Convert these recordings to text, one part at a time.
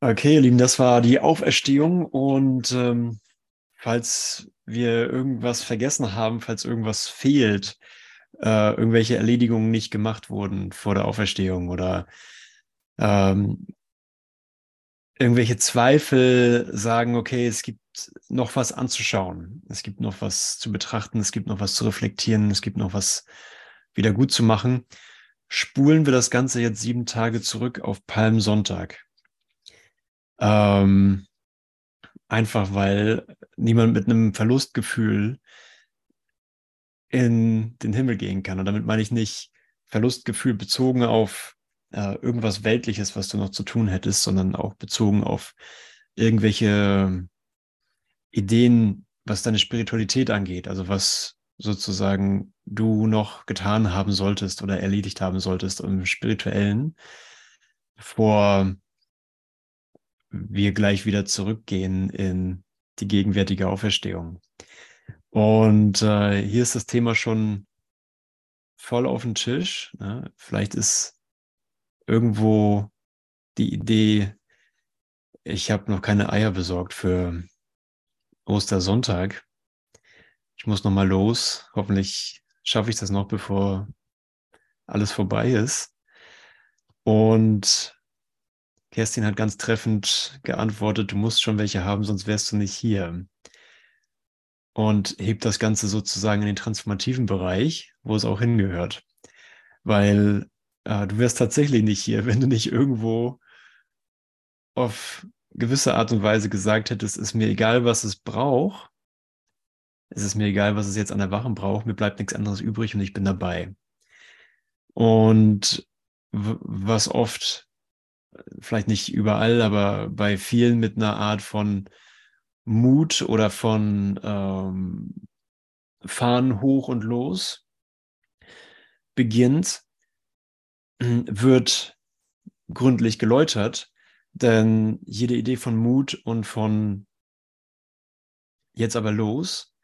Okay, ihr Lieben, das war die Auferstehung und ähm, falls wir irgendwas vergessen haben, falls irgendwas fehlt, äh, irgendwelche Erledigungen nicht gemacht wurden vor der Auferstehung oder ähm, irgendwelche Zweifel sagen, okay, es gibt noch was anzuschauen, es gibt noch was zu betrachten, es gibt noch was zu reflektieren, es gibt noch was wieder gut zu machen, spulen wir das Ganze jetzt sieben Tage zurück auf Palmsonntag. Ähm, einfach weil niemand mit einem Verlustgefühl in den Himmel gehen kann. Und damit meine ich nicht Verlustgefühl bezogen auf äh, irgendwas Weltliches, was du noch zu tun hättest, sondern auch bezogen auf irgendwelche Ideen, was deine Spiritualität angeht, also was sozusagen du noch getan haben solltest oder erledigt haben solltest im spirituellen, bevor wir gleich wieder zurückgehen in die gegenwärtige Auferstehung. Und äh, hier ist das Thema schon voll auf dem Tisch. Ne? Vielleicht ist irgendwo die Idee, ich habe noch keine Eier besorgt für Ostersonntag. Ich muss noch mal los. Hoffentlich schaffe ich das noch, bevor alles vorbei ist. Und Kerstin hat ganz treffend geantwortet, du musst schon welche haben, sonst wärst du nicht hier. Und hebt das Ganze sozusagen in den transformativen Bereich, wo es auch hingehört. Weil äh, du wärst tatsächlich nicht hier, wenn du nicht irgendwo auf gewisse Art und Weise gesagt hättest, ist mir egal, was es braucht. Es ist mir egal, was es jetzt an der Wachen braucht. Mir bleibt nichts anderes übrig und ich bin dabei. Und was oft vielleicht nicht überall, aber bei vielen mit einer Art von Mut oder von ähm, Fahren hoch und los beginnt, wird gründlich geläutert, denn jede Idee von Mut und von jetzt aber los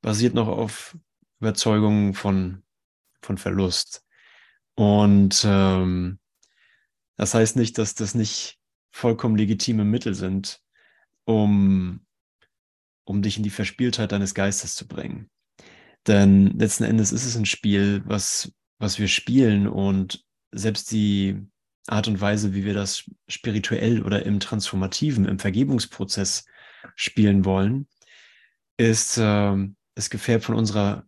basiert noch auf Überzeugungen von, von Verlust. Und ähm, das heißt nicht, dass das nicht vollkommen legitime Mittel sind, um, um dich in die Verspieltheit deines Geistes zu bringen. Denn letzten Endes ist es ein Spiel, was, was wir spielen und selbst die Art und Weise, wie wir das spirituell oder im transformativen, im Vergebungsprozess spielen wollen, ist, äh, ist gefärbt von unserer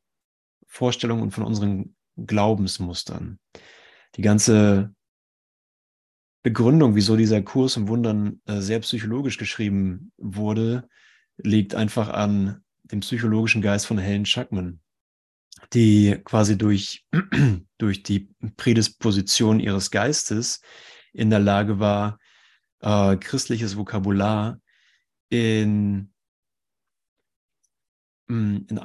Vorstellung und von unseren Glaubensmustern. Die ganze Begründung, wieso dieser Kurs im Wundern äh, sehr psychologisch geschrieben wurde, liegt einfach an dem psychologischen Geist von Helen Schuckman, die quasi durch, durch die Prädisposition ihres Geistes in der Lage war, äh, christliches Vokabular in, mm, in,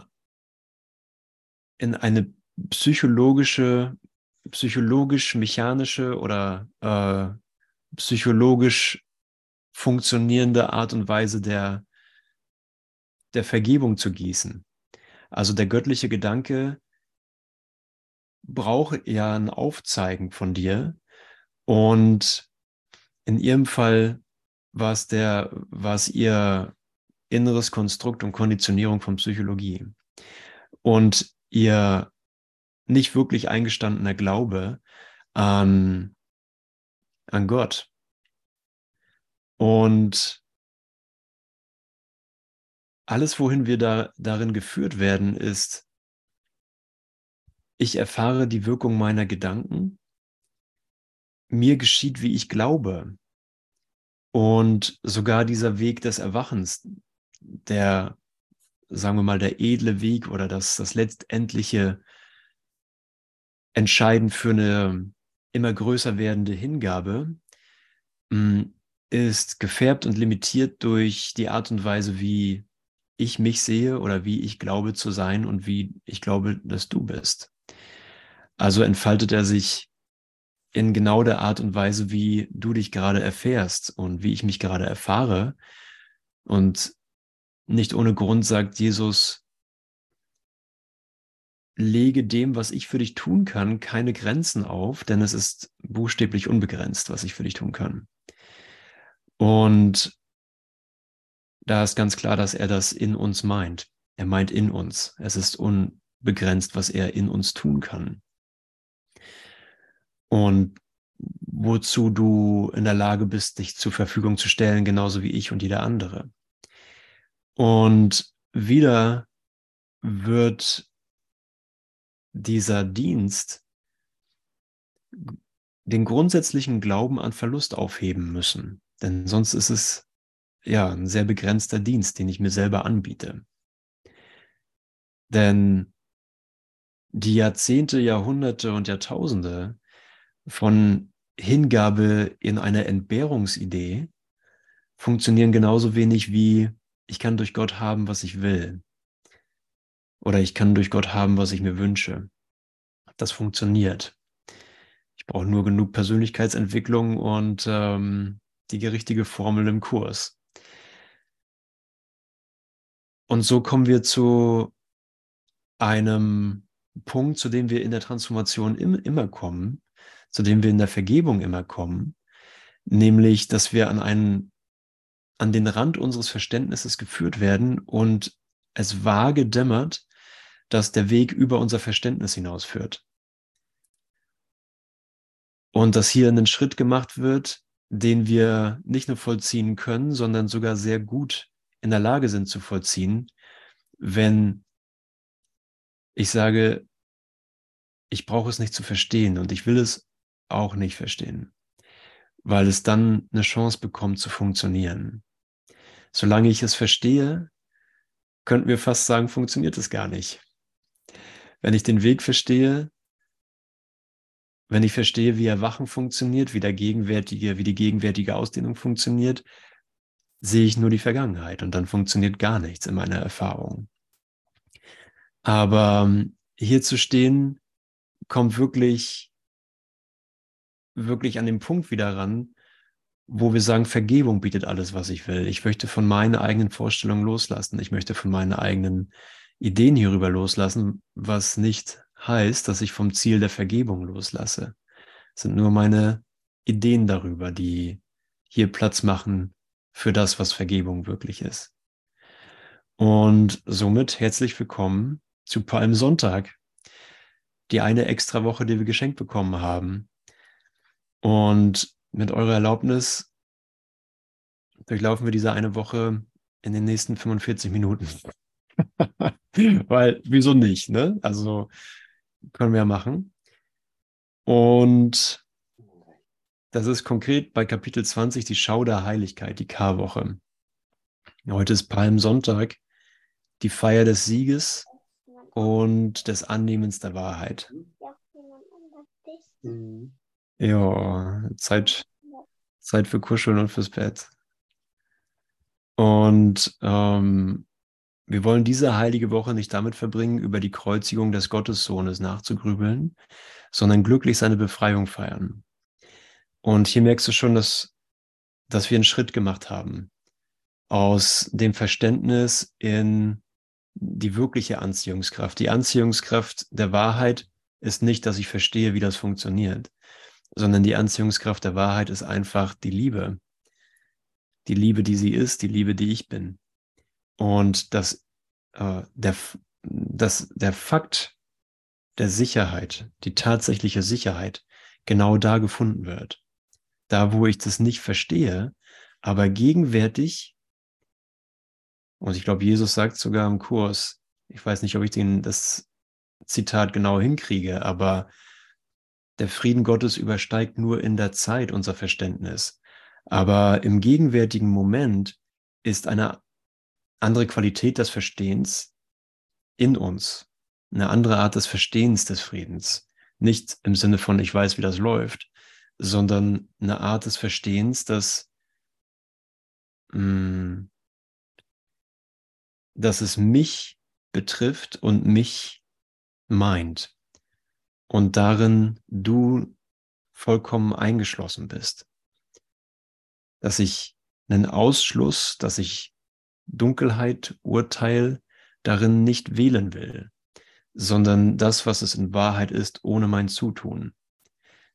in eine psychologische, psychologisch-mechanische oder äh, psychologisch funktionierende Art und Weise der, der Vergebung zu gießen. Also der göttliche Gedanke braucht ja ein Aufzeigen von dir. Und in ihrem Fall war es der, war es ihr inneres Konstrukt und Konditionierung von Psychologie. Und ihr nicht wirklich eingestandener Glaube an an Gott. Und alles, wohin wir da, darin geführt werden, ist, ich erfahre die Wirkung meiner Gedanken, mir geschieht, wie ich glaube. Und sogar dieser Weg des Erwachens, der, sagen wir mal, der edle Weg oder das, das letztendliche Entscheiden für eine immer größer werdende Hingabe mm, ist gefärbt und limitiert durch die Art und Weise, wie ich mich sehe oder wie ich glaube zu sein und wie ich glaube, dass du bist. Also entfaltet er sich in genau der Art und Weise, wie du dich gerade erfährst und wie ich mich gerade erfahre. Und nicht ohne Grund sagt Jesus, lege dem, was ich für dich tun kann, keine Grenzen auf, denn es ist buchstäblich unbegrenzt, was ich für dich tun kann. Und da ist ganz klar, dass er das in uns meint. Er meint in uns. Es ist unbegrenzt, was er in uns tun kann. Und wozu du in der Lage bist, dich zur Verfügung zu stellen, genauso wie ich und jeder andere. Und wieder wird dieser Dienst den grundsätzlichen Glauben an Verlust aufheben müssen. Denn sonst ist es ja ein sehr begrenzter Dienst, den ich mir selber anbiete. Denn die Jahrzehnte, Jahrhunderte und Jahrtausende von Hingabe in eine Entbehrungsidee funktionieren genauso wenig wie ich kann durch Gott haben, was ich will. Oder ich kann durch Gott haben, was ich mir wünsche. Das funktioniert. Ich brauche nur genug Persönlichkeitsentwicklung und ähm, die richtige Formel im Kurs. Und so kommen wir zu einem Punkt, zu dem wir in der Transformation im, immer kommen, zu dem wir in der Vergebung immer kommen, nämlich, dass wir an einen, an den Rand unseres Verständnisses geführt werden und es vage dämmert, dass der Weg über unser Verständnis hinausführt. Und dass hier ein Schritt gemacht wird, den wir nicht nur vollziehen können, sondern sogar sehr gut in der Lage sind zu vollziehen, wenn ich sage, ich brauche es nicht zu verstehen und ich will es auch nicht verstehen, weil es dann eine Chance bekommt zu funktionieren. Solange ich es verstehe, könnten wir fast sagen, funktioniert es gar nicht. Wenn ich den Weg verstehe, wenn ich verstehe, wie Erwachen funktioniert, wie der gegenwärtige, wie die gegenwärtige Ausdehnung funktioniert, sehe ich nur die Vergangenheit und dann funktioniert gar nichts in meiner Erfahrung. Aber ähm, hier zu stehen, kommt wirklich, wirklich an den Punkt wieder ran, wo wir sagen, Vergebung bietet alles, was ich will. Ich möchte von meinen eigenen Vorstellungen loslassen. Ich möchte von meinen eigenen Ideen hierüber loslassen, was nicht heißt, dass ich vom Ziel der Vergebung loslasse. Es sind nur meine Ideen darüber, die hier Platz machen für das, was Vergebung wirklich ist. Und somit herzlich willkommen zu Palmsonntag, die eine extra Woche, die wir geschenkt bekommen haben. Und mit eurer Erlaubnis durchlaufen wir diese eine Woche in den nächsten 45 Minuten. Weil, wieso nicht, ne? Also können wir ja machen. Und das ist konkret bei Kapitel 20 die Schau der Heiligkeit, die Karwoche. Heute ist Palmsonntag, die Feier des Sieges und des Annehmens der Wahrheit. Mhm. Ja, Zeit, Zeit für Kuscheln und fürs Bett. Und ähm, wir wollen diese heilige Woche nicht damit verbringen, über die Kreuzigung des Gottessohnes nachzugrübeln, sondern glücklich seine Befreiung feiern. Und hier merkst du schon, dass, dass wir einen Schritt gemacht haben aus dem Verständnis in die wirkliche Anziehungskraft. Die Anziehungskraft der Wahrheit ist nicht, dass ich verstehe, wie das funktioniert, sondern die Anziehungskraft der Wahrheit ist einfach die Liebe. Die Liebe, die sie ist, die Liebe, die ich bin. Und dass, äh, der, dass der Fakt der Sicherheit, die tatsächliche Sicherheit, genau da gefunden wird da wo ich das nicht verstehe, aber gegenwärtig, und ich glaube, Jesus sagt sogar im Kurs, ich weiß nicht, ob ich den, das Zitat genau hinkriege, aber der Frieden Gottes übersteigt nur in der Zeit unser Verständnis. Aber im gegenwärtigen Moment ist eine andere Qualität des Verstehens in uns, eine andere Art des Verstehens des Friedens. Nicht im Sinne von, ich weiß, wie das läuft, sondern eine Art des Verstehens, dass, mh, mm, dass es mich betrifft und mich meint und darin du vollkommen eingeschlossen bist. Dass ich einen Ausschluss, dass ich Dunkelheit, Urteil darin nicht wählen will, sondern das, was es in Wahrheit ist, ohne mein Zutun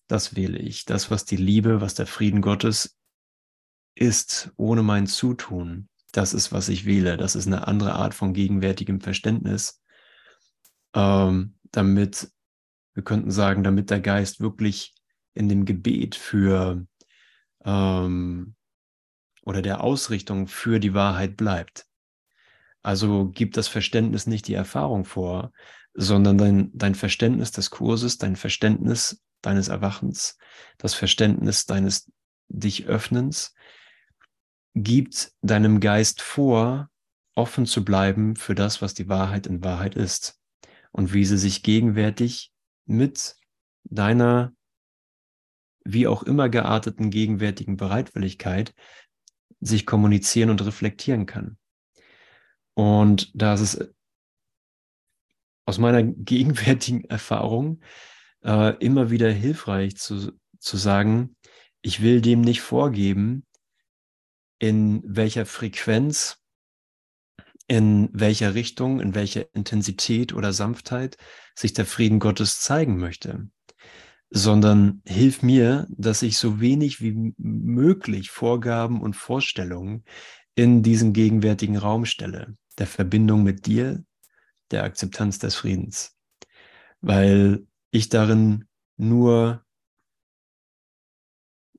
das wähle ich. Das, was die Liebe, was der Frieden Gottes ist ohne mein Zutun, das ist, was ich wähle. Das ist eine andere Art von gegenwärtigem Verständnis, ähm, damit, wir könnten sagen, damit der Geist wirklich in dem Gebet für ähm, oder der Ausrichtung für die Wahrheit bleibt. Also gibt das Verständnis nicht die Erfahrung vor, sondern dein, dein Verständnis des Kurses, dein Verständnis deines Erwachens, das Verständnis deines dich Öffnens, gibt deinem Geist vor, offen zu bleiben für das, was die Wahrheit in Wahrheit ist und wie sie sich gegenwärtig mit deiner wie auch immer gearteten gegenwärtigen Bereitwilligkeit sich kommunizieren und reflektieren kann. Und da ist es aus meiner gegenwärtigen Erfahrung äh, immer wieder hilfreich zu, zu sagen, ich will dem nicht vorgeben, in welcher Frequenz, in welcher Richtung, in welcher Intensität oder Sanftheit sich der Frieden Gottes zeigen möchte, sondern hilf mir, dass ich so wenig wie möglich Vorgaben und Vorstellungen in diesen gegenwärtigen Raum stelle, der Verbindung mit dir, der Akzeptanz des Friedens, weil ich darin nur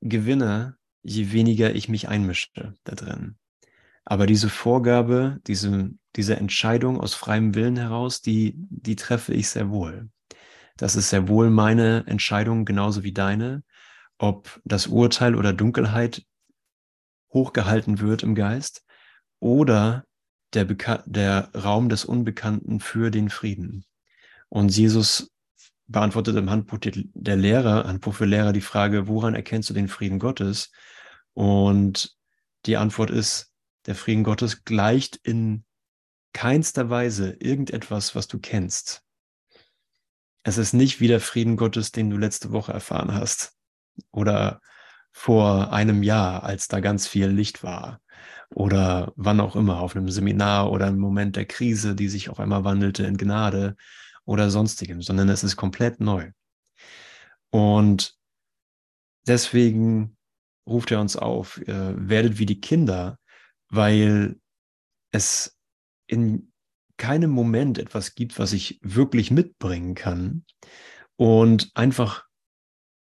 gewinne, je weniger ich mich einmische da drin. Aber diese Vorgabe, diese, diese Entscheidung aus freiem Willen heraus, die, die treffe ich sehr wohl. Das ist sehr wohl meine Entscheidung, genauso wie deine, ob das Urteil oder Dunkelheit hochgehalten wird im Geist oder der, Beka der Raum des Unbekannten für den Frieden. Und Jesus beantwortet im Handbuch der Lehrer, Handbuch für Lehrer die Frage, woran erkennst du den Frieden Gottes? Und die Antwort ist, der Frieden Gottes gleicht in keinster Weise irgendetwas, was du kennst. Es ist nicht wie der Frieden Gottes, den du letzte Woche erfahren hast oder vor einem Jahr, als da ganz viel Licht war oder wann auch immer, auf einem Seminar oder im Moment der Krise, die sich auf einmal wandelte in Gnade oder sonstigem, sondern es ist komplett neu. Und deswegen ruft er uns auf, äh, werdet wie die Kinder, weil es in keinem Moment etwas gibt, was ich wirklich mitbringen kann und einfach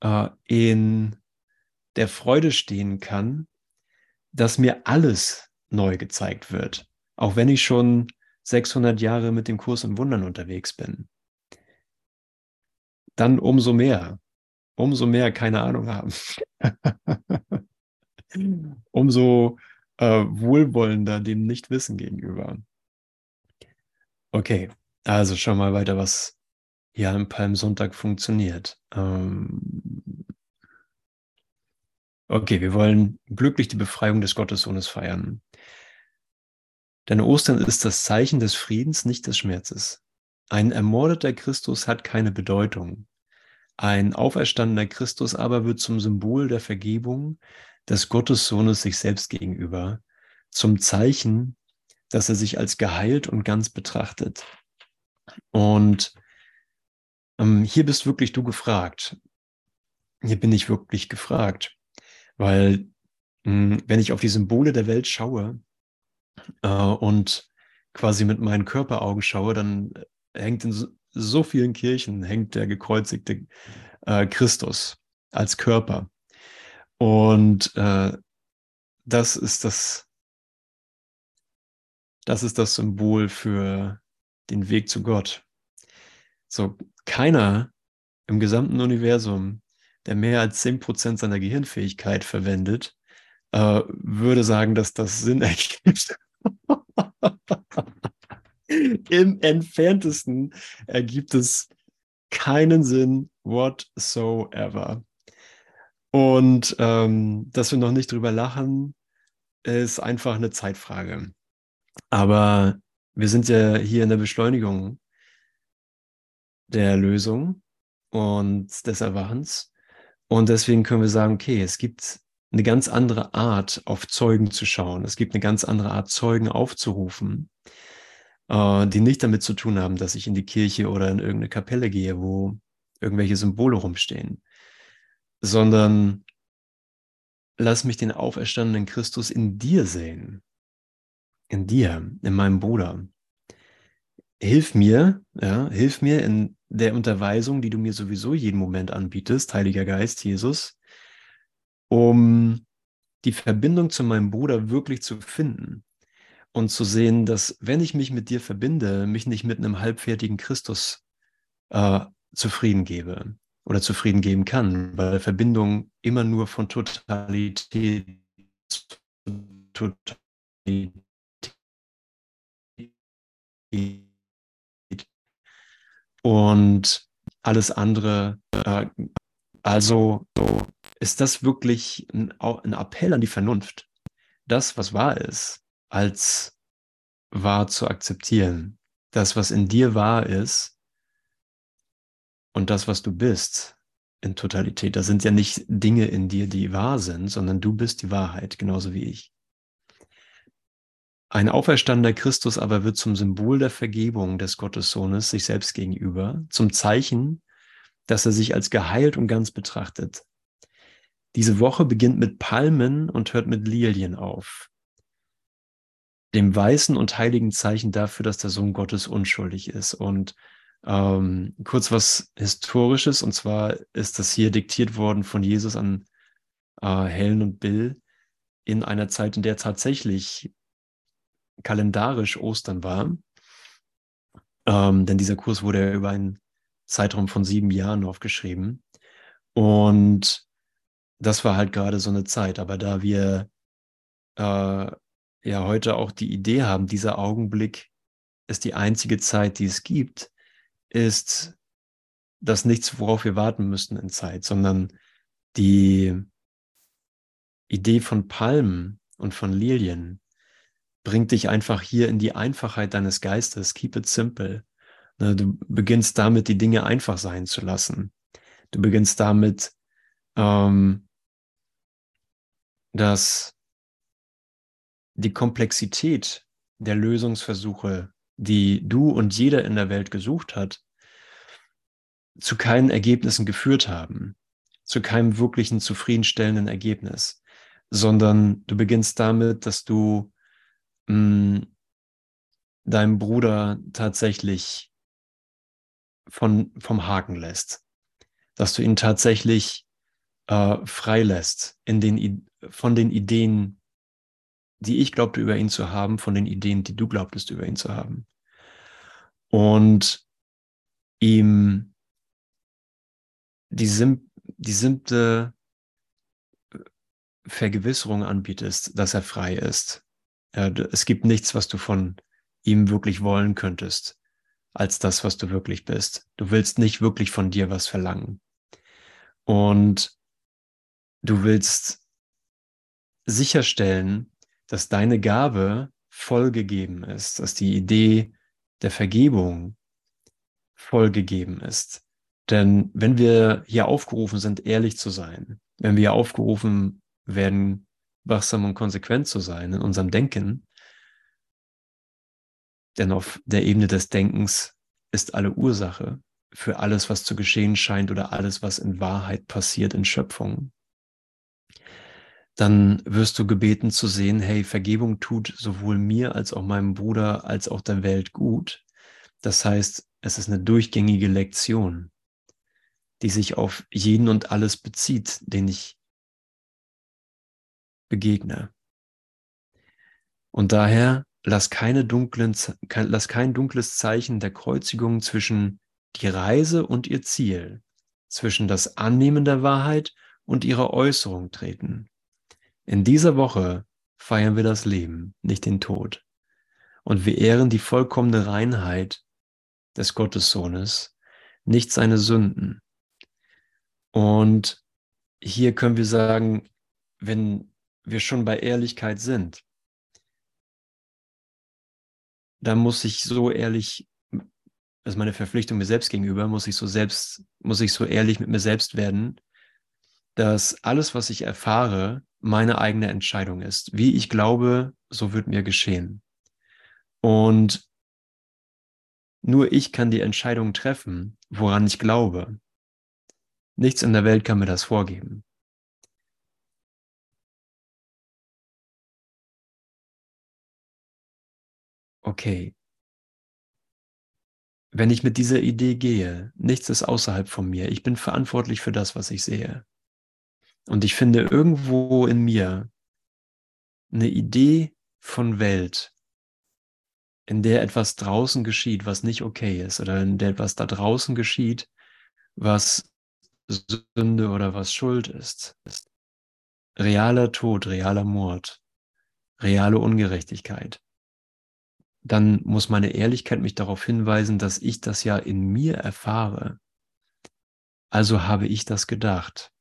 äh, in der Freude stehen kann, dass mir alles neu gezeigt wird, auch wenn ich schon 600 Jahre mit dem Kurs im Wundern unterwegs bin, dann umso mehr, umso mehr keine Ahnung haben. umso äh, wohlwollender dem Nichtwissen gegenüber. Okay, also schon mal weiter, was hier am Palmsonntag funktioniert. Ähm okay, wir wollen glücklich die Befreiung des Gottessohnes feiern. Denn Ostern ist das Zeichen des Friedens, nicht des Schmerzes. Ein ermordeter Christus hat keine Bedeutung. Ein auferstandener Christus aber wird zum Symbol der Vergebung des Gottessohnes sich selbst gegenüber, zum Zeichen, dass er sich als geheilt und ganz betrachtet. Und ähm, hier bist wirklich du gefragt. Hier bin ich wirklich gefragt, weil mh, hm, wenn ich auf die Symbole der Welt schaue, äh, und quasi mit meinen Körperaugen schaue, dann hängt in so, so vielen Kirchen hängt der gekreuzigte äh, Christus als Körper. Und äh, das ist das, das ist das Symbol für den Weg zu Gott. So, keiner im gesamten Universum, der mehr als 10% seiner Gehirnfähigkeit verwendet, äh, würde sagen, dass das Sinn ergibt. Im entferntesten ergibt es keinen Sinn whatsoever. Und ähm, dass wir noch nicht drüber lachen, ist einfach eine Zeitfrage. Aber wir sind ja hier in der Beschleunigung der Lösung und des Erwachens. Und deswegen können wir sagen, okay, es gibt eine ganz andere Art, auf Zeugen zu schauen. Es gibt eine ganz andere Art, Zeugen aufzurufen, äh, die nicht damit zu tun haben, dass ich in die Kirche oder in irgendeine Kapelle gehe, wo irgendwelche Symbole rumstehen, sondern lass mich den auferstandenen Christus in dir sehen. In dir, in meinem Bruder. Hilf mir, ja, hilf mir in der Unterweisung, die du mir sowieso jeden Moment anbietest, Heiliger Geist, Jesus, um die Verbindung zu meinem Bruder wirklich zu finden und zu sehen, dass wenn ich mich mit dir verbinde, mich nicht mit einem halbfertigen Christus äh, zufrieden gebe oder zufrieden geben kann, weil Verbindung immer nur von Totalität zu Totalität und alles andere. Äh, also ist das wirklich ein, ein Appell an die Vernunft, das, was wahr ist, als wahr zu akzeptieren. Das, was in dir wahr ist und das, was du bist in Totalität. Das sind ja nicht Dinge in dir, die wahr sind, sondern du bist die Wahrheit, genauso wie ich. Ein auferstandener Christus aber wird zum Symbol der Vergebung des Gottessohnes sich selbst gegenüber, zum Zeichen, dass er sich als geheilt und ganz betrachtet. Diese Woche beginnt mit Palmen und hört mit Lilien auf, dem weißen und heiligen Zeichen dafür, dass der Sohn Gottes unschuldig ist. Und ähm, kurz was Historisches, und zwar ist das hier diktiert worden von Jesus an äh, Helen und Bill in einer Zeit, in der tatsächlich kalendarisch Ostern war. Ähm, denn dieser Kurs wurde ja über einen Zeitraum von sieben Jahren aufgeschrieben. Und das war halt gerade so eine Zeit. Aber da wir äh, ja heute auch die Idee haben, dieser Augenblick ist die einzige Zeit, die es gibt, ist das nichts, worauf wir warten müssten in Zeit, sondern die Idee von Palmen und von Lilien bringt dich einfach hier in die Einfachheit deines Geistes. Keep it simple. Ne, du beginnst damit, die Dinge einfach sein zu lassen. Du beginnst damit, ähm, dass die Komplexität der Lösungsversuche, die du und jeder in der Welt gesucht hat, zu keinen Ergebnissen geführt haben, zu keinem wirklichen zufriedenstellenden Ergebnis, sondern du beginnst damit, dass du mh, deinem Bruder tatsächlich von, vom Haken lässt, dass du ihn tatsächlich äh, freilässt in den, von den Ideen, die ich glaubte über ihn zu haben, von den Ideen, die du glaubtest über ihn zu haben. Und ihm die, sim die simple Vergewisserung anbietest, dass er frei ist, es gibt nichts, was du von ihm wirklich wollen könntest, als das, was du wirklich bist. Du willst nicht wirklich von dir was verlangen. Und du willst sicherstellen, dass deine Gabe vollgegeben ist, dass die Idee der Vergebung vollgegeben ist. Denn wenn wir hier aufgerufen sind, ehrlich zu sein, wenn wir aufgerufen werden, wachsam und konsequent zu sein in unserem Denken. Denn auf der Ebene des Denkens ist alle Ursache für alles, was zu geschehen scheint oder alles, was in Wahrheit passiert in Schöpfung. Dann wirst du gebeten zu sehen, hey, Vergebung tut sowohl mir als auch meinem Bruder als auch der Welt gut. Das heißt, es ist eine durchgängige Lektion, die sich auf jeden und alles bezieht, den ich begegne. Und daher lass, keine dunklen, lass kein dunkles Zeichen der Kreuzigung zwischen die Reise und ihr Ziel, zwischen das Annehmen der Wahrheit und ihrer Äußerung treten. In dieser Woche feiern wir das Leben, nicht den Tod. Und wir ehren die vollkommene Reinheit des Gottessohnes, nicht seine Sünden. Und hier können wir sagen, wenn wir schon bei Ehrlichkeit sind, dann muss ich so ehrlich, ist meine Verpflichtung mir selbst gegenüber, muss ich so selbst, muss ich so ehrlich mit mir selbst werden, dass alles, was ich erfahre, meine eigene Entscheidung ist. Wie ich glaube, so wird mir geschehen. Und nur ich kann die Entscheidung treffen, woran ich glaube. Nichts in der Welt kann mir das vorgeben. Okay, wenn ich mit dieser Idee gehe, nichts ist außerhalb von mir, ich bin verantwortlich für das, was ich sehe. Und ich finde irgendwo in mir eine Idee von Welt, in der etwas draußen geschieht, was nicht okay ist, oder in der etwas da draußen geschieht, was Sünde oder was Schuld ist. Realer Tod, realer Mord, reale Ungerechtigkeit. Dann muss meine Ehrlichkeit mich darauf hinweisen, dass ich das ja in mir erfahre. Also habe ich das gedacht.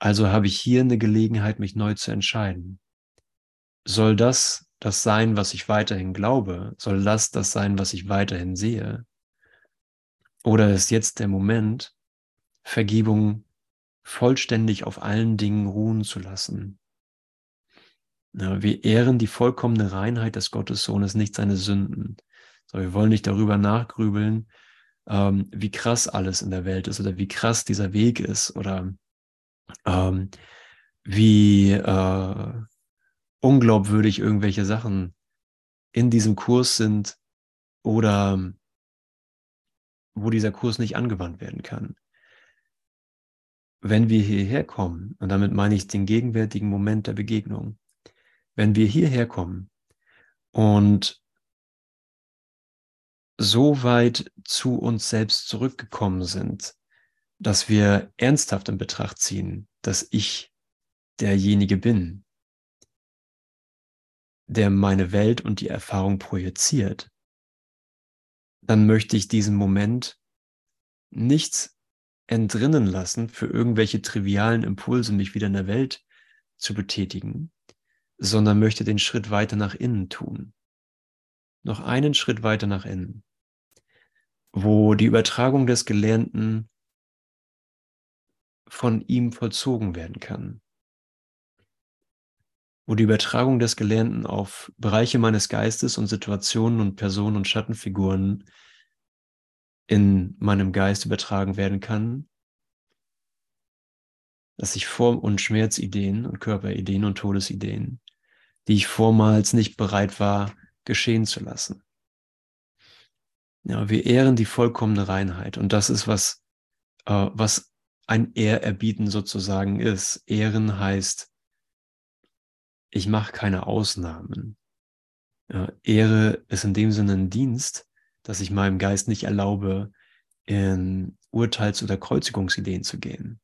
Also habe ich hier eine Gelegenheit, mich neu zu entscheiden soll das das sein, was ich weiterhin glaube? Soll das das sein, was ich weiterhin sehe? Oder ist jetzt der Moment, Vergebung vollständig auf allen Dingen ruhen zu lassen? Wir ehren die vollkommene Reinheit des Gottessohnes, nicht seine Sünden. So, wir wollen nicht darüber nachgrübeln, ähm, wie krass alles in der Welt ist oder wie krass dieser Weg ist oder ähm, wie, äh, unglaubwürdig irgendwelche Sachen in diesem Kurs sind oder wo dieser Kurs nicht angewandt werden kann. Wenn wir hierher kommen, und damit meine ich den gegenwärtigen Moment der Begegnung, wenn wir hierher kommen und so weit zu uns selbst zurückgekommen sind, dass wir ernsthaft in Betracht ziehen, dass ich derjenige bin, der meine Welt und die Erfahrung projiziert, dann möchte ich diesen Moment nicht entrinnen lassen, für irgendwelche trivialen Impulse mich wieder in der Welt zu betätigen, sondern möchte den Schritt weiter nach innen tun. Noch einen Schritt weiter nach innen, wo die Übertragung des Gelernten von ihm vollzogen werden kann. Wo die Übertragung des Gelernten auf Bereiche meines Geistes und Situationen und Personen und Schattenfiguren in meinem Geist übertragen werden kann, dass ich Form- und Schmerzideen und Körperideen und Todesideen, die ich vormals nicht bereit war, geschehen zu lassen. Ja, wir ehren die vollkommene Reinheit und das ist was, äh, was ein Ehrerbieten sozusagen ist. Ehren heißt ich mache keine Ausnahmen. Ja, Ehre ist in dem Sinne ein Dienst, dass ich meinem Geist nicht erlaube, in Urteils- oder Kreuzigungsideen zu gehen.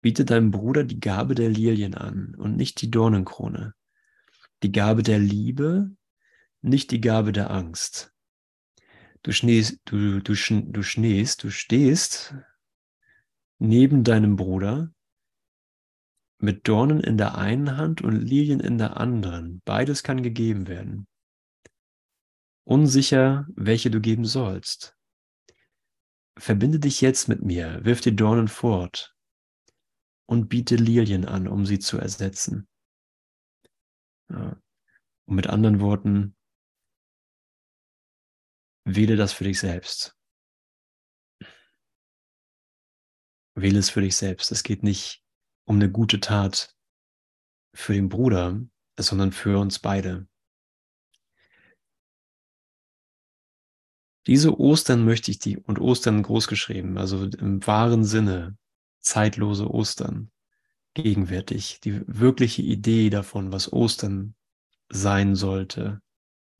Biete deinem Bruder die Gabe der Lilien an und nicht die Dornenkrone. Die Gabe der Liebe, nicht die Gabe der Angst. Du, schneest, du, du, du, schneest, du stehst neben deinem Bruder mit Dornen in der einen Hand und Lilien in der anderen. Beides kann gegeben werden. Unsicher, welche du geben sollst. Verbinde dich jetzt mit mir, wirf die Dornen fort und biete Lilien an, um sie zu ersetzen. Ja. Und mit anderen Worten, wähle das für dich selbst. Wähle es für dich selbst. Es geht nicht um eine gute Tat für den Bruder, sondern für uns beide. Diese Ostern möchte ich die, und Ostern großgeschrieben, also im wahren Sinne, zeitlose Ostern, gegenwärtig, die wirkliche Idee davon, was Ostern sein sollte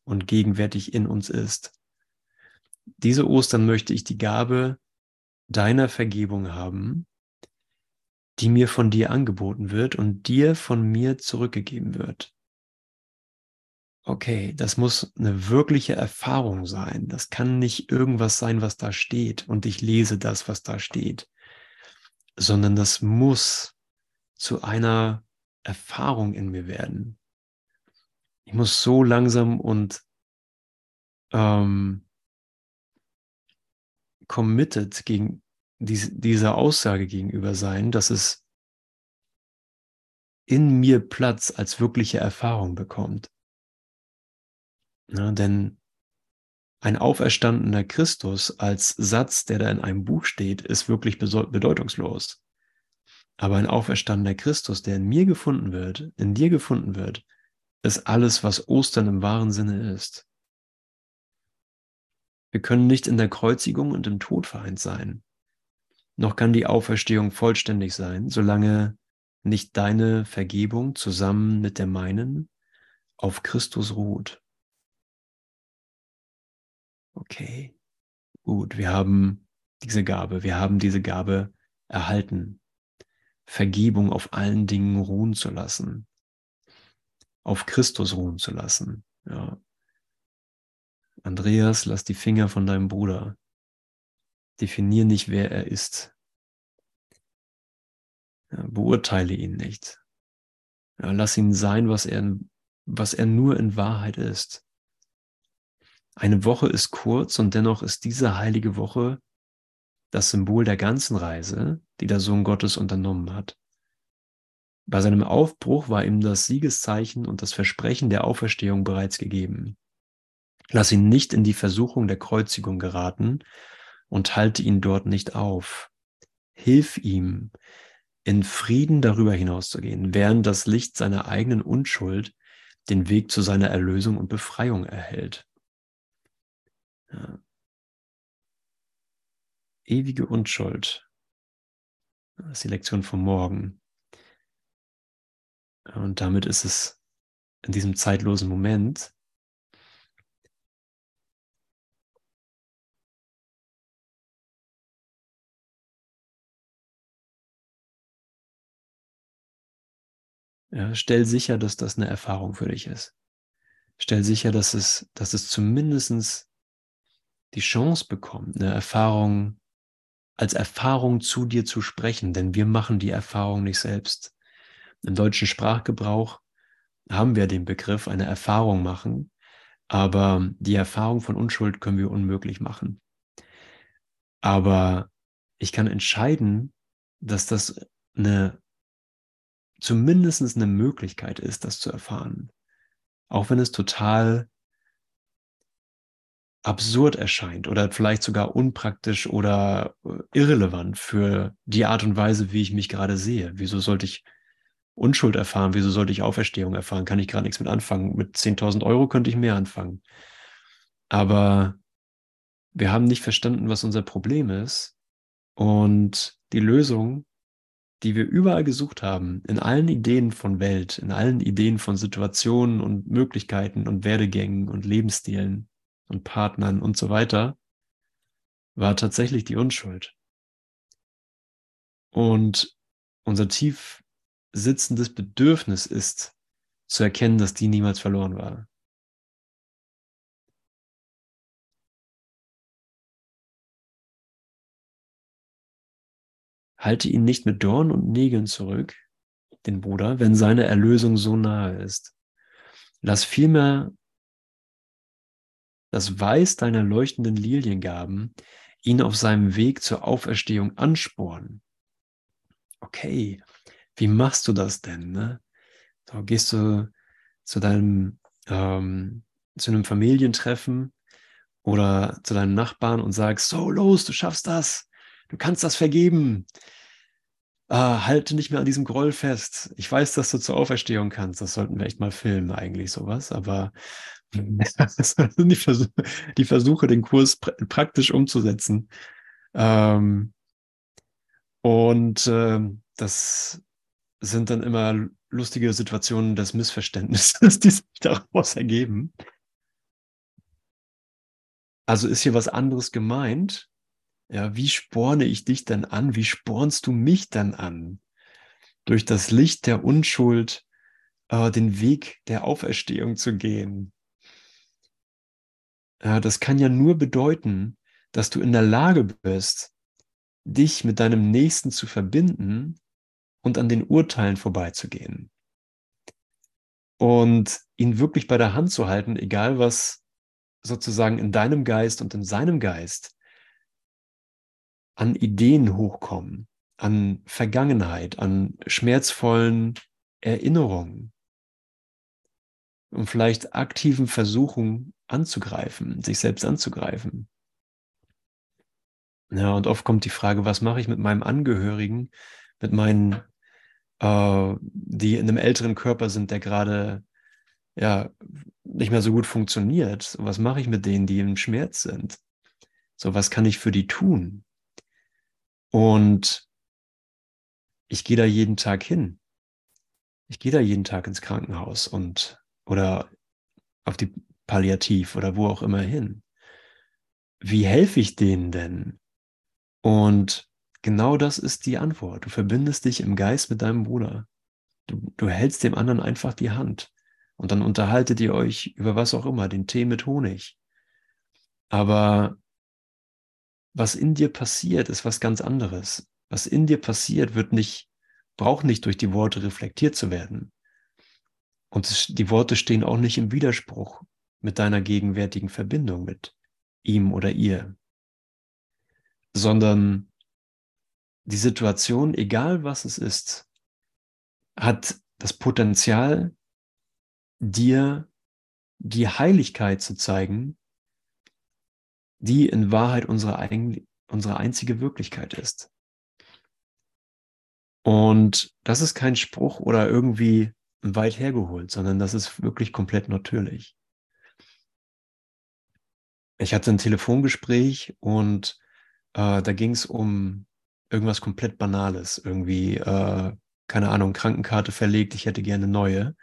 und gegenwärtig in uns ist. Diese Ostern möchte ich die Gabe deiner Vergebung haben, die mir von dir angeboten wird und dir von mir zurückgegeben wird. Okay, das muss eine wirkliche Erfahrung sein. Das kann nicht irgendwas sein, was da steht und ich lese das, was da steht, sondern das muss zu einer Erfahrung in mir werden. Ich muss so langsam und ähm, committed gegen dies, dieser Aussage gegenüber sein, dass es in mir Platz als wirkliche Erfahrung bekommt. Ja, denn Ein auferstandener Christus als Satz, der da in einem Buch steht, ist wirklich bedeutungslos. Aber ein auferstandener Christus, der in mir gefunden wird, in dir gefunden wird, ist alles, was Ostern im wahren Sinne ist. Wir können nicht in der Kreuzigung und im Tod vereint sein. Noch kann die Auferstehung vollständig sein, solange nicht deine Vergebung zusammen mit der meinen auf Christus ruht. Okay, gut, wir haben diese Gabe, wir haben diese Gabe erhalten, Vergebung auf allen Dingen ruhen zu lassen, auf Christus ruhen zu lassen. Ja. Andreas, lass die Finger von deinem Bruder. Definier nicht, wer er ist. Ja, beurteile ihn nicht. Ja, lass ihn sein, was er, was er nur in Wahrheit ist. Eine Woche ist kurz und dennoch ist diese heilige Woche das Symbol der ganzen Reise, die der Sohn Gottes unternommen hat. Bei seinem Aufbruch war ihm das Siegeszeichen und das Versprechen der Auferstehung bereits gegeben. Lass ihn nicht in die Versuchung der Kreuzigung geraten und halte ihn dort nicht auf. Hilf ihm, in Frieden darüber hinauszugehen, während das Licht seiner eigenen Unschuld den Weg zu seiner Erlösung und Befreiung erhält. Ja. Ewige Unschuld. Das ist die Lektion vom Morgen. Und damit ist es in diesem zeitlosen Moment Ja, stell sicher, dass das eine Erfahrung für dich ist. Stell sicher, dass es, dass es zumindest die Chance bekommt, eine Erfahrung als Erfahrung zu dir zu sprechen, denn wir machen die Erfahrung nicht selbst. Im deutschen Sprachgebrauch haben wir den Begriff eine Erfahrung machen, aber die Erfahrung von Unschuld können wir unmöglich machen. Aber ich kann entscheiden, dass das eine zumindest eine Möglichkeit ist, das zu erfahren. Auch wenn es total absurd erscheint oder vielleicht sogar unpraktisch oder äh, irrelevant für die Art und Weise, wie ich mich gerade sehe. Wieso sollte ich Unschuld erfahren? Wieso sollte ich Auferstehung erfahren? Kann ich gerade nichts mit anfangen. Mit 10.000 Euro könnte ich mehr anfangen. Aber wir haben nicht verstanden, was unser Problem ist. Und die Lösung die wir überall gesucht haben, in allen Ideen von Welt, in allen Ideen von Situationen und Möglichkeiten und Werdegängen und Lebensstilen und Partnern und so weiter, war tatsächlich die Unschuld. Und unser tief sitzendes Bedürfnis ist, zu erkennen, dass die niemals verloren war. Halte ihn nicht mit Dorn und Nägeln zurück, den Bruder, wenn seine Erlösung so nahe ist. Lass vielmehr das Weiß deiner leuchtenden Liliengaben ihn auf seinem Weg zur Auferstehung anspornen. Okay, wie machst du das denn? Ne? So, gehst du zu deinem ähm, zu einem Familientreffen oder zu deinem Nachbarn und sagst, so los, du schaffst das du kannst das vergeben. Ah, halte nicht mehr an diesem Groll fest. Ich weiß, dass du zur Auferstehung kannst. Das sollten wir echt mal filmen, eigentlich sowas. Aber das sind die, Versuche, die Versuche, den Kurs pr praktisch umzusetzen. Ähm, und äh, das sind dann immer lustige Situationen des Missverständnisses, die sich daraus ergeben. Also ist hier was anderes gemeint, ja, wie sporne ich dich dann an? Wie spornst du mich dann an? Durch das Licht der Unschuld äh, den Weg der Auferstehung zu gehen. Ja, das kann ja nur bedeuten, dass du in der Lage bist, dich mit deinem Nächsten zu verbinden und an den Urteilen vorbeizugehen. Und ihn wirklich bei der Hand zu halten, egal was sozusagen in deinem Geist und in seinem Geist an Ideen hochkommen, an Vergangenheit, an schmerzvollen Erinnerungen. Und vielleicht aktiven Versuchungen anzugreifen, sich selbst anzugreifen. Ja, und oft kommt die Frage, was mache ich mit meinem Angehörigen, mit meinen, äh, die in einem älteren Körper sind, der gerade ja nicht mehr so gut funktioniert. Was mache ich mit denen, die im Schmerz sind? So, was kann ich für die tun? Und ich gehe da jeden Tag hin. Ich gehe da jeden Tag ins Krankenhaus und oder auf die Palliativ oder wo auch immer hin. Wie helfe ich denen denn? Und genau das ist die Antwort. Du verbindest dich im Geist mit deinem Bruder. Du, du hältst dem anderen einfach die Hand. Und dann unterhaltet ihr euch über was auch immer, den Tee mit Honig. Aber was in dir passiert, ist was ganz anderes. Was in dir passiert, wird nicht, braucht nicht durch die Worte reflektiert zu werden. Und die Worte stehen auch nicht im Widerspruch mit deiner gegenwärtigen Verbindung mit ihm oder ihr, sondern die Situation, egal was es ist, hat das Potenzial, dir die Heiligkeit zu zeigen, die in Wahrheit unsere, eigen, unsere einzige Wirklichkeit ist. Und das ist kein Spruch oder irgendwie weit hergeholt, sondern das ist wirklich komplett natürlich. Ich hatte ein Telefongespräch und äh, da ging es um irgendwas komplett Banales, irgendwie, äh, keine Ahnung, Krankenkarte verlegt, ich hätte gerne neue.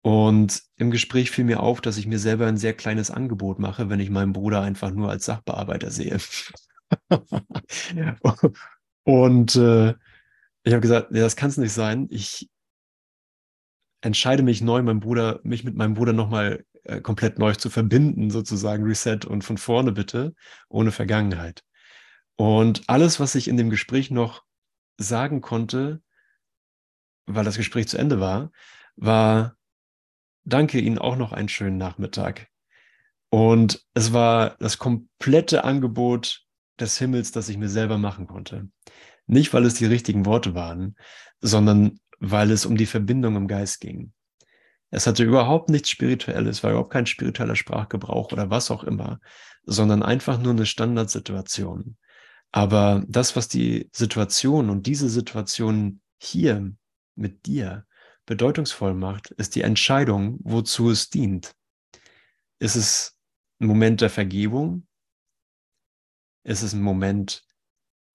Und im Gespräch fiel mir auf, dass ich mir selber ein sehr kleines Angebot mache, wenn ich meinen Bruder einfach nur als Sachbearbeiter sehe. und äh, ich habe gesagt, nee, das kann es nicht sein. Ich entscheide mich neu, meinem Bruder, mich mit meinem Bruder nochmal äh, komplett neu zu verbinden, sozusagen Reset und von vorne bitte, ohne Vergangenheit. Und alles, was ich in dem Gespräch noch sagen konnte, weil das Gespräch zu Ende war, war, danke Ihnen auch noch einen schönen Nachmittag. Und es war das komplette Angebot des Himmels, das ich mir selber machen konnte. Nicht, weil es die richtigen Worte waren, sondern weil es um die Verbindung im Geist ging. Es hatte überhaupt nichts Spirituelles, war überhaupt kein spiritueller Sprachgebrauch oder was auch immer, sondern einfach nur eine Standardsituation. Aber das, was die Situation und diese Situation hier mit dir bedeutungsvoll macht, ist die Entscheidung, wozu es dient. Ist es ein Moment der Vergebung? Ist es ein Moment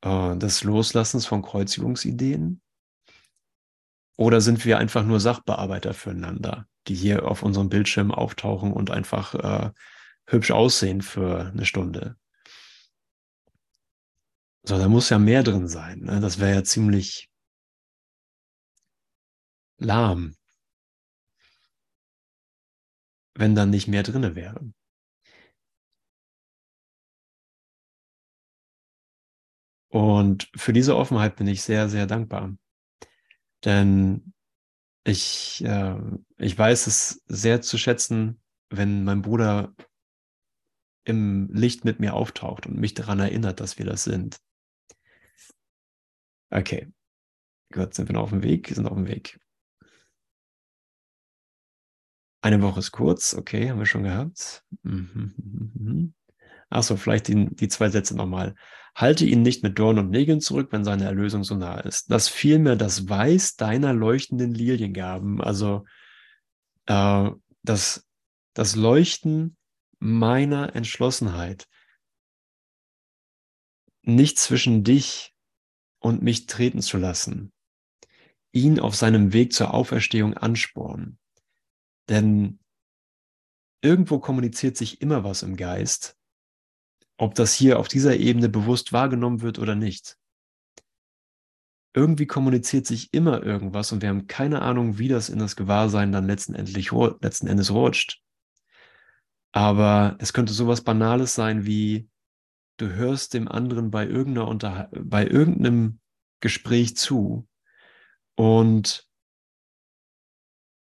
äh, des Loslassens von Kreuzigungsideen? Oder sind wir einfach nur Sachbearbeiter füreinander, die hier auf unserem Bildschirm auftauchen und einfach äh, hübsch aussehen für eine Stunde? So, da muss ja mehr drin sein. Ne? Das wäre ja ziemlich lahm, wenn dann nicht mehr drinne wäre. Und für diese Offenheit bin ich sehr, sehr dankbar. Denn ich, äh, ich weiß es sehr zu schätzen, wenn mein Bruder im Licht mit mir auftaucht und mich daran erinnert, dass wir das sind. Okay. Gut, sind wir noch auf dem Weg? Sind auf dem Weg. Eine Woche ist kurz, okay, haben wir schon gehabt. Mhm, mhm, mhm. Achso, vielleicht die, die zwei Sätze nochmal. Halte ihn nicht mit Dorn und Nägeln zurück, wenn seine Erlösung so nah ist. Das vielmehr das Weiß deiner leuchtenden Liliengaben, also äh, das, das Leuchten meiner Entschlossenheit, nicht zwischen dich und mich treten zu lassen, ihn auf seinem Weg zur Auferstehung anspornen. Denn irgendwo kommuniziert sich immer was im Geist, ob das hier auf dieser Ebene bewusst wahrgenommen wird oder nicht. Irgendwie kommuniziert sich immer irgendwas und wir haben keine Ahnung, wie das in das Gewahrsein dann letztendlich, letzten Endes rutscht. Aber es könnte sowas Banales sein wie, du hörst dem anderen bei, irgendeiner Unter bei irgendeinem Gespräch zu und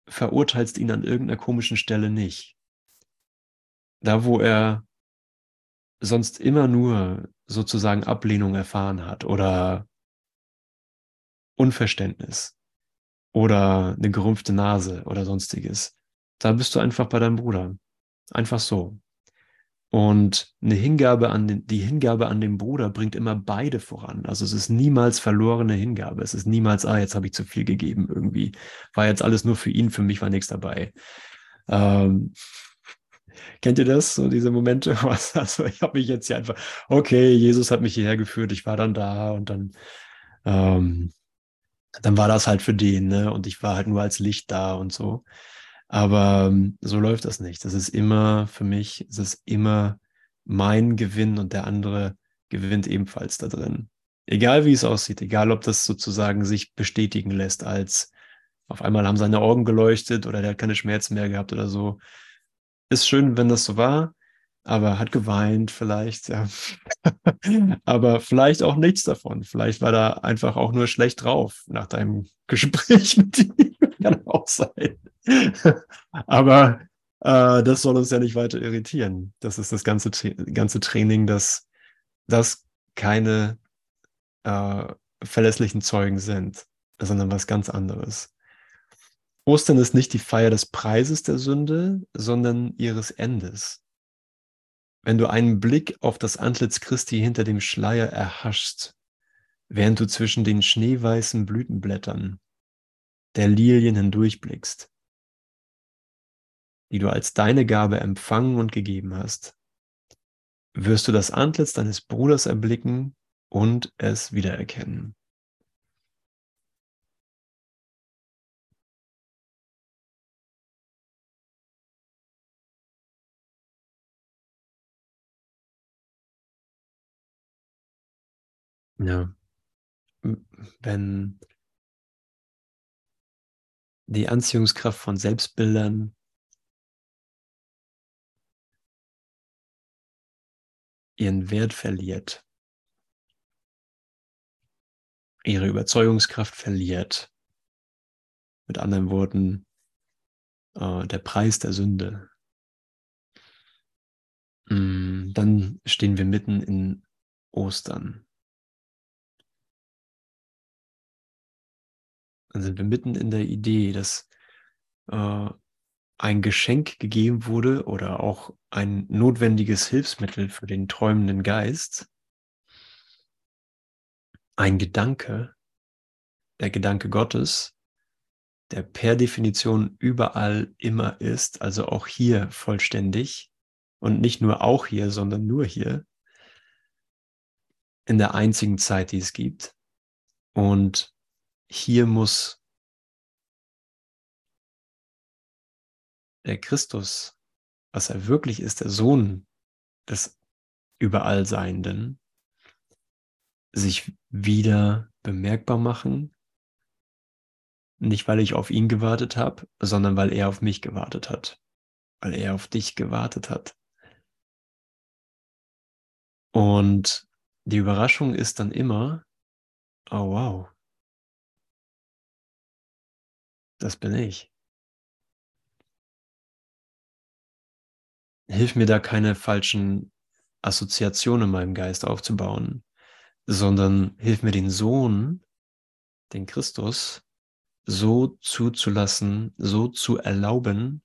verurteilst ihn an irgendeiner komischen Stelle nicht. Da, wo er sonst immer nur sozusagen Ablehnung erfahren hat oder Unverständnis oder eine gerümpfte Nase oder sonstiges, Da bist du einfach bei deinem Bruder. Einfach so. Und eine Hingabe an den, die Hingabe an den Bruder bringt immer beide voran. Also es ist niemals verlorene Hingabe. Es ist niemals, ah, jetzt habe ich zu viel gegeben irgendwie. War jetzt alles nur für ihn, für mich war nichts dabei. Ähm, kennt ihr das? So diese Momente? Also ich habe mich jetzt hier einfach, okay, Jesus hat mich hierher geführt, ich war dann da und dann, ähm, dann war das halt für den, ne? Und ich war halt nur als Licht da und so. Aber ähm, so läuft das nicht. Das ist immer für mich, es ist immer mein Gewinn und der andere gewinnt ebenfalls da drin. Egal wie es aussieht, egal ob das sozusagen sich bestätigen lässt als auf einmal haben seine Augen geleuchtet oder der hat keine Schmerzen mehr gehabt oder so. Ist schön, wenn das so war, aber hat geweint vielleicht, ja. aber vielleicht auch nichts davon. Vielleicht war da einfach auch nur schlecht drauf nach deinem Gespräch mit ihm. Kann auch sein. Aber äh, das soll uns ja nicht weiter irritieren. Das ist das ganze, ganze Training, dass das keine äh, verlässlichen Zeugen sind, sondern was ganz anderes. Ostern ist nicht die Feier des Preises der Sünde, sondern ihres Endes. Wenn du einen Blick auf das Antlitz Christi hinter dem Schleier erhaschst, während du zwischen den schneeweißen Blütenblättern der Lilien hindurchblickst, die du als deine Gabe empfangen und gegeben hast, wirst du das Antlitz deines Bruders erblicken und es wiedererkennen. Ja. Wenn die Anziehungskraft von Selbstbildern ihren Wert verliert, ihre Überzeugungskraft verliert. Mit anderen Worten, äh, der Preis der Sünde. Mm, dann stehen wir mitten in Ostern. Dann sind wir mitten in der Idee, dass äh, ein Geschenk gegeben wurde oder auch ein notwendiges Hilfsmittel für den träumenden Geist, ein Gedanke, der Gedanke Gottes, der per Definition überall immer ist, also auch hier vollständig. Und nicht nur auch hier, sondern nur hier, in der einzigen Zeit, die es gibt. Und hier muss der Christus, was er wirklich ist, der Sohn des Überallseienden, sich wieder bemerkbar machen. Nicht, weil ich auf ihn gewartet habe, sondern weil er auf mich gewartet hat. Weil er auf dich gewartet hat. Und die Überraschung ist dann immer, oh wow, das bin ich. Hilf mir da keine falschen Assoziationen in meinem Geist aufzubauen, sondern hilf mir den Sohn, den Christus, so zuzulassen, so zu erlauben,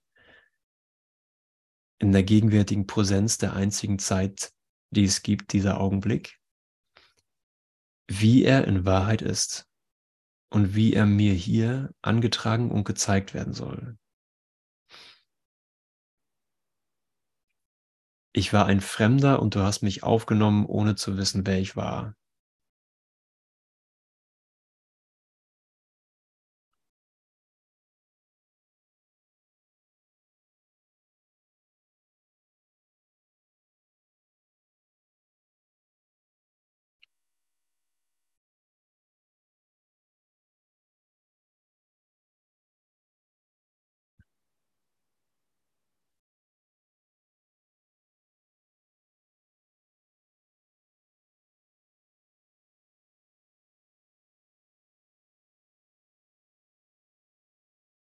in der gegenwärtigen Präsenz der einzigen Zeit, die es gibt, dieser Augenblick, wie er in Wahrheit ist und wie er mir hier angetragen und gezeigt werden soll. Ich war ein Fremder und du hast mich aufgenommen, ohne zu wissen, wer ich war.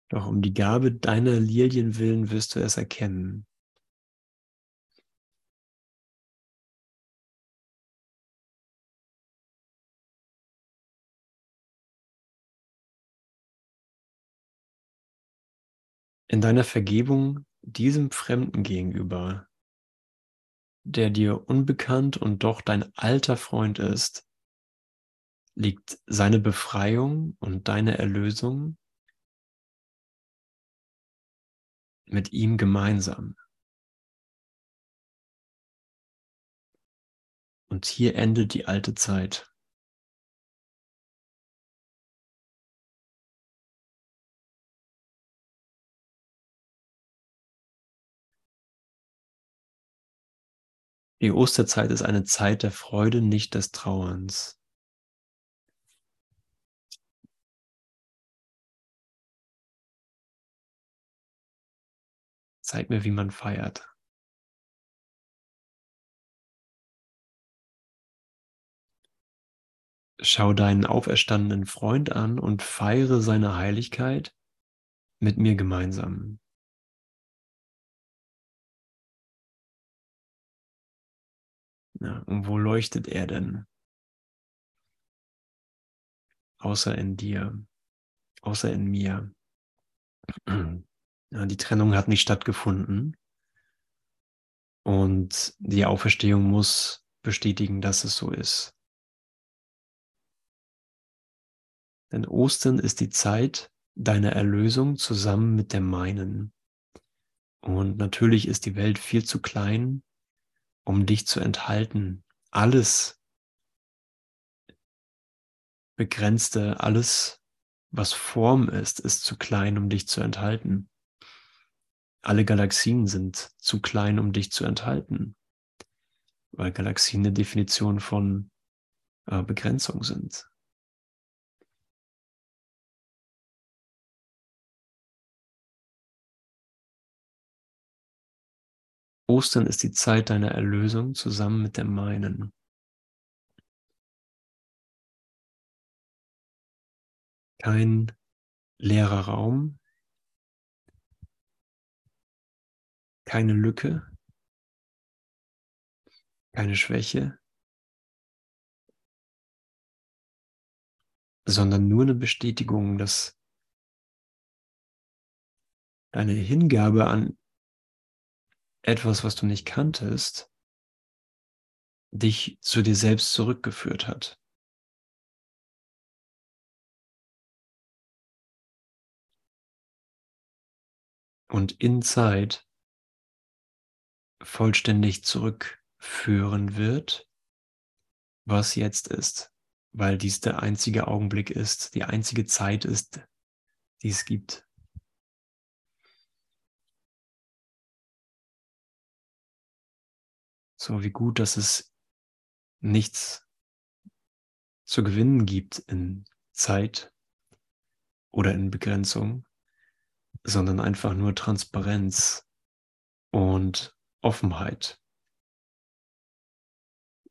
Doch um die Gabe deiner Lilien willen wirst du es erkennen. in deiner Vergebung diesem Fremden gegenüber, der dir unbekannt und doch dein alter Freund ist, liegt seine Befreiung und deine Erlösung mit ihm gemeinsam. Und hier endet die alte Zeit. Die Osterzeit ist eine Zeit der Freude, nicht des Trauerns. Zeig mir, wie man feiert. Schau deinen auferstandenen Freund an und feiere seine Heiligkeit mit mir gemeinsam. Ja, und wo leuchtet er denn? Außer in dir, außer in mir. Ja, die Trennung hat nicht stattgefunden. Und die Auferstehung muss bestätigen, dass es so ist. Denn Ostern ist die Zeit deiner Erlösung zusammen mit der meinen. Und natürlich ist die Welt viel zu klein, um dich zu enthalten. Alles Begrenzte, alles, was Form ist, ist zu klein, um dich zu enthalten. Alle Galaxien sind zu klein, um dich zu enthalten, weil Galaxien eine Definition von äh, Begrenzung sind. Ostern ist die Zeit deiner Erlösung zusammen mit der meinen. Kein leerer Raum, keine Lücke, keine Schwäche, sondern nur eine Bestätigung, dass deine Hingabe an etwas, was du nicht kanntest, dich zu dir selbst zurückgeführt hat. Und in Zeit vollständig zurückführen wird, was jetzt ist, weil dies der einzige Augenblick ist, die einzige Zeit ist, die es gibt. So wie gut, dass es nichts zu gewinnen gibt in Zeit oder in Begrenzung, sondern einfach nur Transparenz und Offenheit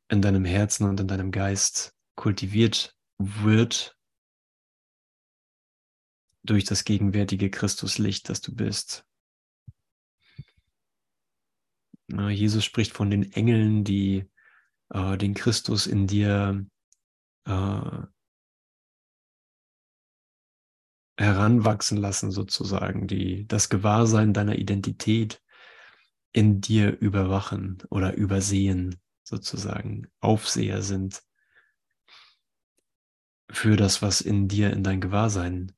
in deinem Herzen und in deinem Geist kultiviert wird durch das gegenwärtige Christuslicht, das du bist. Jesus spricht von den Engeln, die äh, den Christus in dir äh, heranwachsen lassen, sozusagen, die das Gewahrsein deiner Identität in dir überwachen oder übersehen, sozusagen, Aufseher sind für das, was in dir in dein Gewahrsein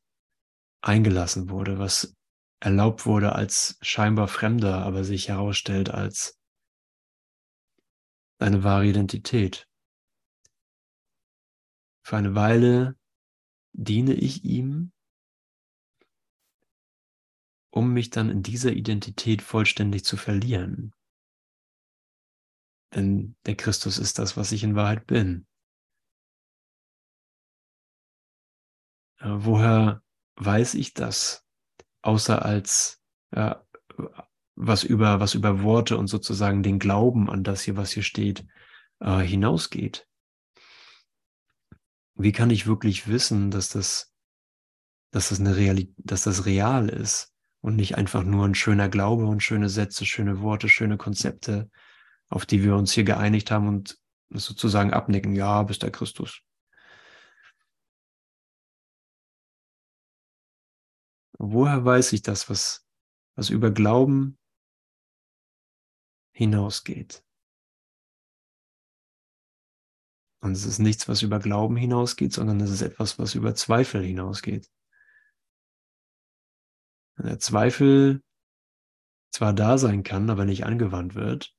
eingelassen wurde, was erlaubt wurde als scheinbar Fremder, aber sich herausstellt als deine wahre Identität. Für eine Weile diene ich ihm, um mich dann in dieser Identität vollständig zu verlieren. Denn der Christus ist das, was ich in Wahrheit bin. woher weiß ich das? außer als ja, was über was über Worte und sozusagen den Glauben an das hier, was hier steht, äh, hinausgeht. Wie kann ich wirklich wissen, dass das, dass das eine Realität, dass das real ist und nicht einfach nur ein schöner Glaube und schöne Sätze, schöne Worte, schöne Konzepte, auf die wir uns hier geeinigt haben und sozusagen abnicken, ja, bist der Christus. Woher weiß ich das, was was über Glauben hinausgeht. Und es ist nichts, was über Glauben hinausgeht, sondern es ist etwas, was über Zweifel hinausgeht. Der Zweifel zwar da sein kann, aber nicht angewandt wird,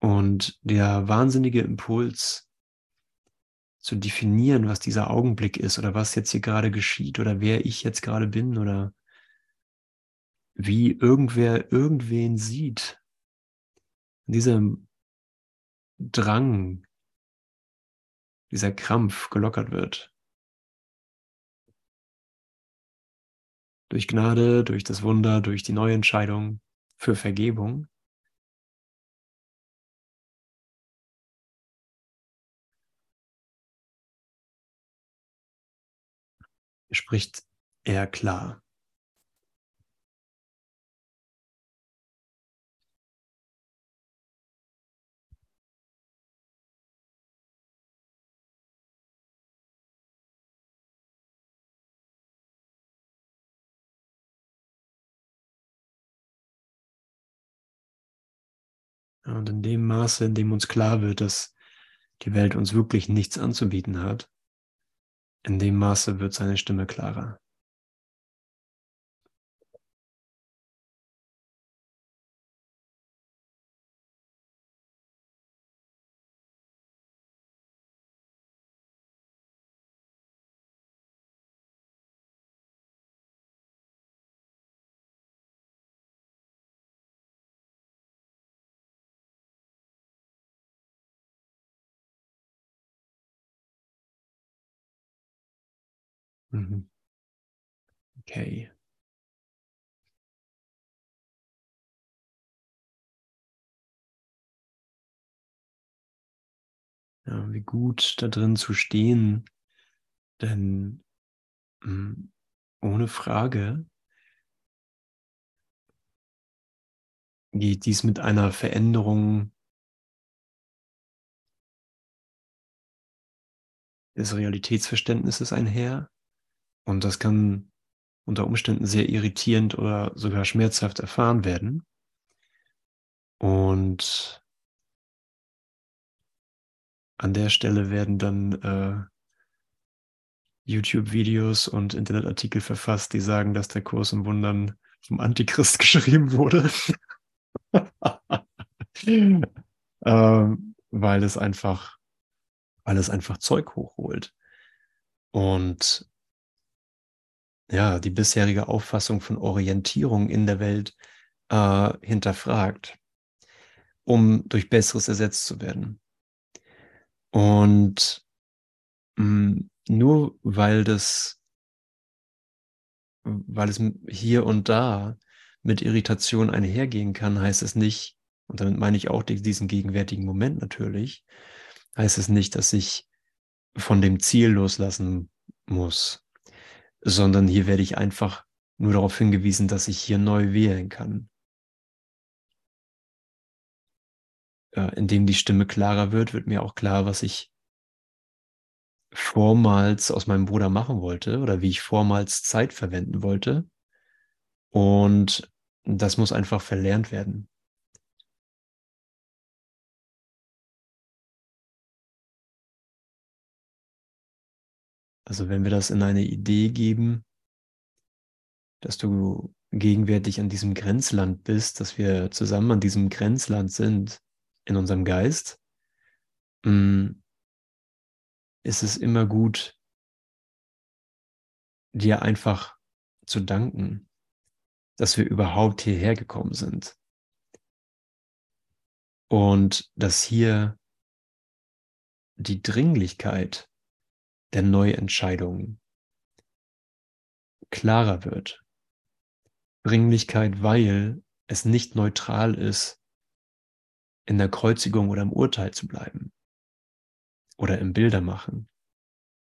Und der wahnsinnige Impuls zu definieren, was dieser Augenblick ist oder was jetzt hier gerade geschieht oder wer ich jetzt gerade bin oder wie irgendwer irgendwen sieht. Dieser Drang, dieser Krampf gelockert wird. Durch Gnade, durch das Wunder, durch die neue Entscheidung für Vergebung. spricht er klar. Und in dem Maße, in dem uns klar wird, dass die Welt uns wirklich nichts anzubieten hat, in dem Maße wird seine Stimme klarer. Mhm. Okay. Ja, wie gut da drin zu stehen, denn hm, ohne Frage geht dies mit einer Veränderung des Realitätsverständnisses einher. Und das kann unter Umständen sehr irritierend oder sogar schmerzhaft erfahren werden. Und an der Stelle werden dann äh, YouTube-Videos und Internetartikel verfasst, die sagen, dass der Kurs im Wundern vom Antichrist geschrieben wurde. ähm, weil es einfach, weil es einfach Zeug hochholt. Und ja, die bisherige Auffassung von Orientierung in der Welt äh, hinterfragt, um durch Besseres ersetzt zu werden. Und mh, mm, nur weil das, weil es hier und da mit Irritation einhergehen kann, heißt es nicht, und damit meine ich auch diesen gegenwärtigen Moment natürlich, heißt es nicht, dass ich von dem Ziel loslassen muss sondern hier werde ich einfach nur darauf hingewiesen, dass ich hier neu wählen kann. Äh, indem die Stimme klarer wird, wird mir auch klar, was ich vormals aus meinem Bruder machen wollte oder wie ich vormals Zeit verwenden wollte. Und das muss einfach verlernt werden. Also wenn wir das in eine Idee geben, dass du gegenwärtig an diesem Grenzland bist, dass wir zusammen an diesem Grenzland sind in unserem Geist, mm, ist es immer gut, dir einfach zu danken, dass wir überhaupt hierher gekommen sind. Und dass hier die Dringlichkeit der Neuentscheidungen klarer wird. Dringlichkeit, weil es nicht neutral ist, in der Kreuzigung oder im Urteil zu bleiben oder im Bildermachen.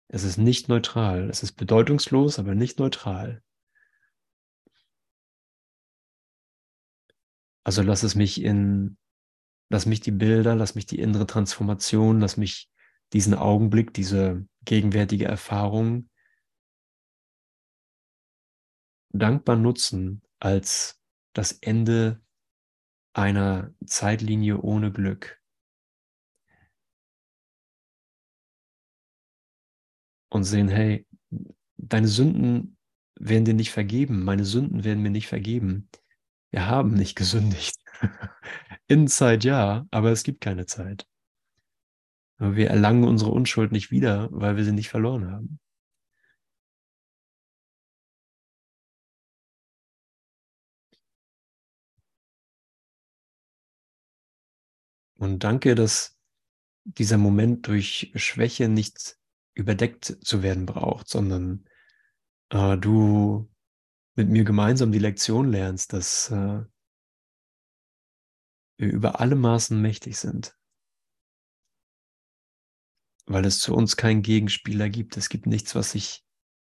Es ist nicht neutral, es ist bedeutungslos, aber nicht neutral. Also lass es mich in Lass mich die Bilder, lass mich die innere Transformation, lass mich diesen Augenblick, diese gegenwärtige Erfahrung dankbar nutzen als das Ende einer Zeitlinie ohne Glück. Und sehen, hey, deine Sünden werden dir nicht vergeben, meine Sünden werden mir nicht vergeben. Wir haben nicht gesündigt. In Zeit ja, aber es gibt keine Zeit. Wir erlangen unsere Unschuld nicht wieder, weil wir sie nicht verloren haben. Und danke, dass dieser Moment durch Schwäche nicht überdeckt zu werden braucht, sondern äh, du mit mir gemeinsam die Lektion lernst, dass äh, wir über alle Maßen mächtig sind. Weil es zu uns keinen Gegenspieler gibt. Es gibt nichts, was sich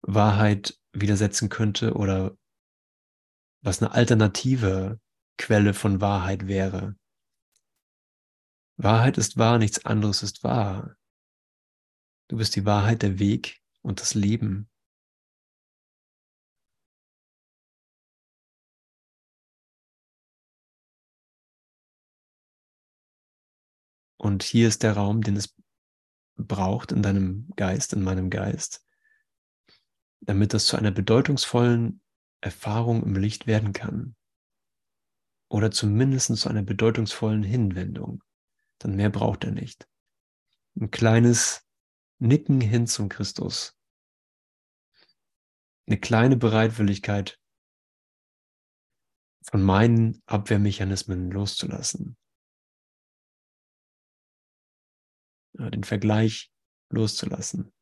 Wahrheit widersetzen könnte oder was eine alternative Quelle von Wahrheit wäre. Wahrheit ist wahr, nichts anderes ist wahr. Du bist die Wahrheit, der Weg und das Leben. Und hier ist der Raum, den es braucht in deinem Geist, in meinem Geist, damit das zu einer bedeutungsvollen Erfahrung im Licht werden kann. Oder zumindest zu einer bedeutungsvollen Hinwendung. Dann mehr braucht er nicht. Ein kleines Nicken hin zum Christus. Eine kleine Bereitwilligkeit von meinen Abwehrmechanismen loszulassen. Den Vergleich loszulassen.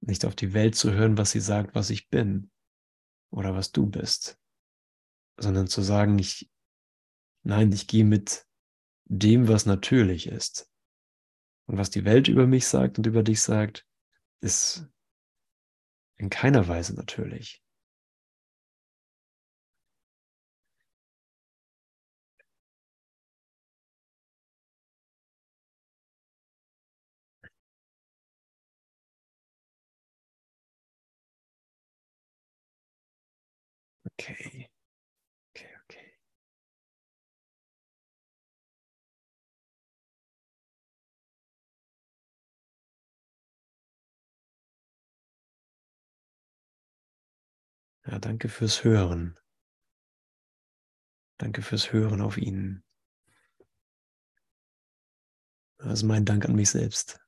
Nicht auf die Welt zu hören, was sie sagt, was ich bin oder was du bist, sondern zu sagen, ich, nein, ich gehe mit dem, was natürlich ist. Und was die Welt über mich sagt und über dich sagt, ist in keiner Weise natürlich. Okay. Okay, okay. Ja, danke fürs Hören. Danke fürs Hören auf ihn. Das ist mein Dank an mich selbst.